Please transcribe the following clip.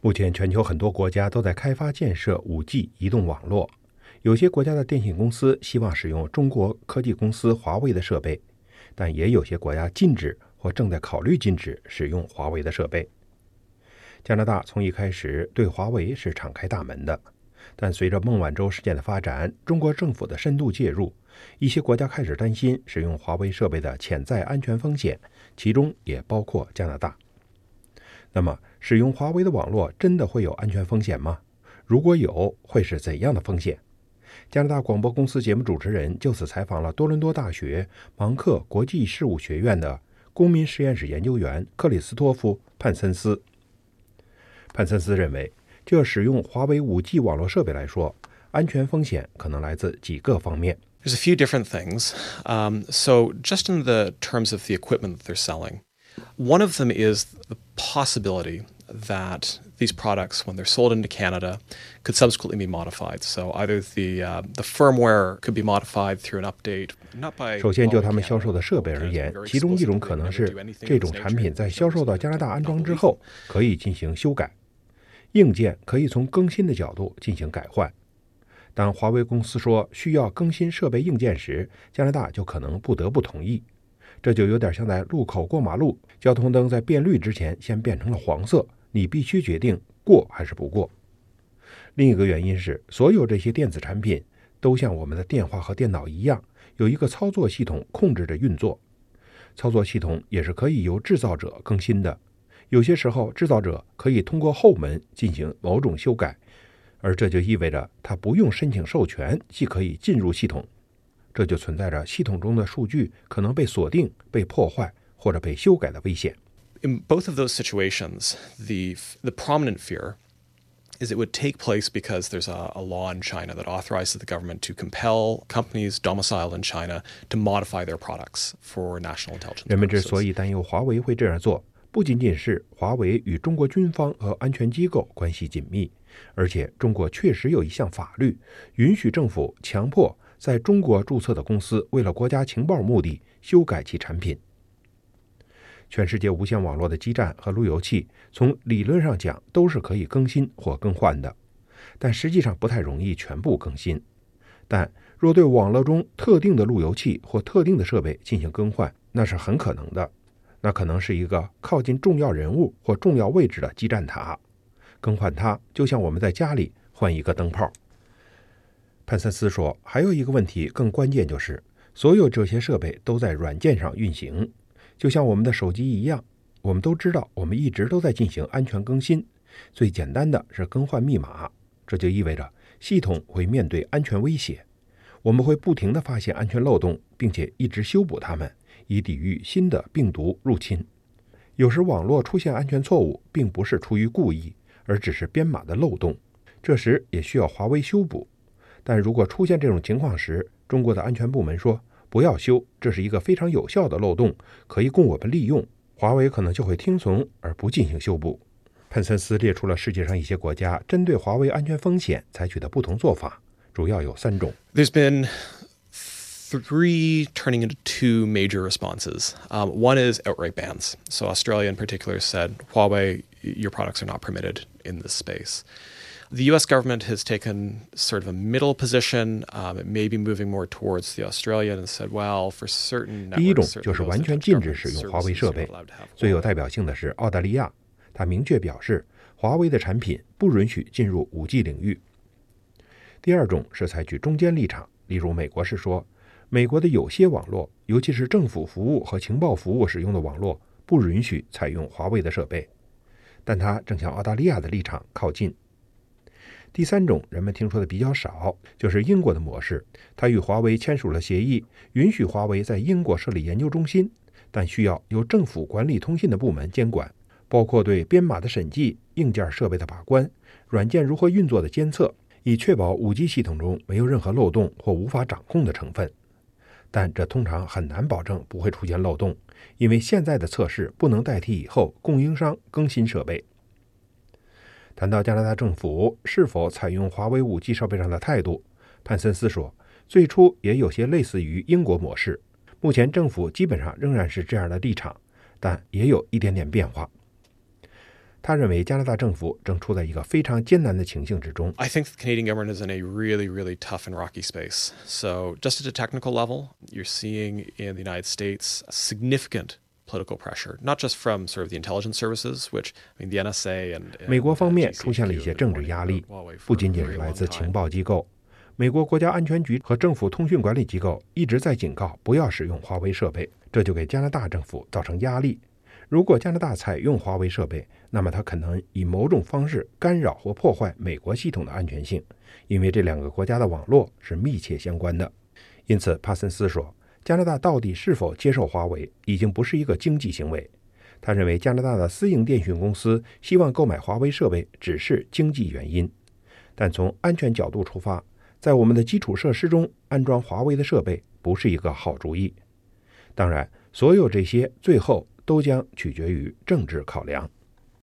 目前，全球很多国家都在开发建设 5G 移动网络。有些国家的电信公司希望使用中国科技公司华为的设备，但也有些国家禁止或正在考虑禁止使用华为的设备。加拿大从一开始对华为是敞开大门的，但随着孟晚舟事件的发展，中国政府的深度介入，一些国家开始担心使用华为设备的潜在安全风险，其中也包括加拿大。那么，使用华为的网络真的会有安全风险吗？如果有，会是怎样的风险？加拿大广播公司节目主持人就此采访了多伦多大学芒克国际事务学院的公民实验室研究员克里斯托夫·潘森斯。潘森斯认为，就使用华为 5G 网络设备来说，安全风险可能来自几个方面。There's a few different things. Um, so, just in the terms of the equipment that they're selling, one of them is the possibility that these products, when they're sold into Canada, could subsequently be modified. So either the uh, the firmware could be modified through an update. Not by 首先，就他们销售的设备而言，其中一种可能是这种产品在销售到加拿大安装之后可以进行修改，硬件可以从更新的角度进行改换。当华为公司说需要更新设备硬件时，加拿大就可能不得不同意。这就有点像在路口过马路，交通灯在变绿之前先变成了黄色，你必须决定过还是不过。另一个原因是，所有这些电子产品都像我们的电话和电脑一样，有一个操作系统控制着运作。操作系统也是可以由制造者更新的，有些时候制造者可以通过后门进行某种修改，而这就意味着他不用申请授权即可以进入系统。这就存在着系统中的数据可能被锁定、被破坏或者被修改的危险。In both of those situations, the the prominent fear is it would take place because there's a, a law in China that authorizes the government to compel companies domiciled in China to modify their products for national intelligence. 人们之所以担忧华为会这样做，不仅仅是华为与中国军方和安全机构关系紧密，而且中国确实有一项法律允许政府强迫。在中国注册的公司为了国家情报目的修改其产品。全世界无线网络的基站和路由器，从理论上讲都是可以更新或更换的，但实际上不太容易全部更新。但若对网络中特定的路由器或特定的设备进行更换，那是很可能的。那可能是一个靠近重要人物或重要位置的基站塔，更换它就像我们在家里换一个灯泡。潘森斯说：“还有一个问题更关键，就是所有这些设备都在软件上运行，就像我们的手机一样。我们都知道，我们一直都在进行安全更新。最简单的是更换密码，这就意味着系统会面对安全威胁。我们会不停地发现安全漏洞，并且一直修补它们，以抵御新的病毒入侵。有时网络出现安全错误，并不是出于故意，而只是编码的漏洞，这时也需要华为修补。”但如果出现这种情况时，中国的安全部门说不要修，这是一个非常有效的漏洞，可以供我们利用。华为可能就会听从而不进行修补。潘森斯列出了世界上一些国家针对华为安全风险采取的不同做法，主要有三种。There's been three turning into two major responses. Um, one is outright bans. So Australia in particular said Huawei, your products are not permitted in this space. The U.S. government has taken sort of a middle position. Um, it may be moving more towards the Australian and said, well, for certain 第一种就是完全禁止使用华为设备。最有代表性的是澳大利亚，它明确表示华为的产品不允许进入 5G 领域。第二种是采取中间立场，例如美国是说，美国的有些网络，尤其是政府服务和情报服务使用的网络，不允许采用华为的设备。但它正向澳大利亚的立场靠近。第三种人们听说的比较少，就是英国的模式。它与华为签署了协议，允许华为在英国设立研究中心，但需要由政府管理通信的部门监管，包括对编码的审计、硬件设备的把关、软件如何运作的监测，以确保 5G 系统中没有任何漏洞或无法掌控的成分。但这通常很难保证不会出现漏洞，因为现在的测试不能代替以后供应商更新设备。谈到加拿大政府是否采用华为 5G 设备上的态度，潘森斯说：“最初也有些类似于英国模式，目前政府基本上仍然是这样的立场，但也有一点点变化。”他认为加拿大政府正处在一个非常艰难的情境之中。I think the Canadian government is in a really, really tough and rocky space. So, just at a technical level, you're seeing in the United States significant political pressure, not just from sort of the intelligence services, which I mean the NSA and, 美国方面出现了一些政治压力不仅仅是来自情报机构，美国国家安全局和政府通讯管理机构一直在警告不要使用华为设备，这就给加拿大政府造成压力。如果加拿大采用华为设备，那么它可能以某种方式干扰或破坏美国系统的安全性，因为这两个国家的网络是密切相关的。因此，帕森斯说，加拿大到底是否接受华为，已经不是一个经济行为。他认为加拿大的私营电讯公司希望购买华为设备只是经济原因，但从安全角度出发，在我们的基础设施中安装华为的设备不是一个好主意。当然，所有这些最后都将取决于政治考量。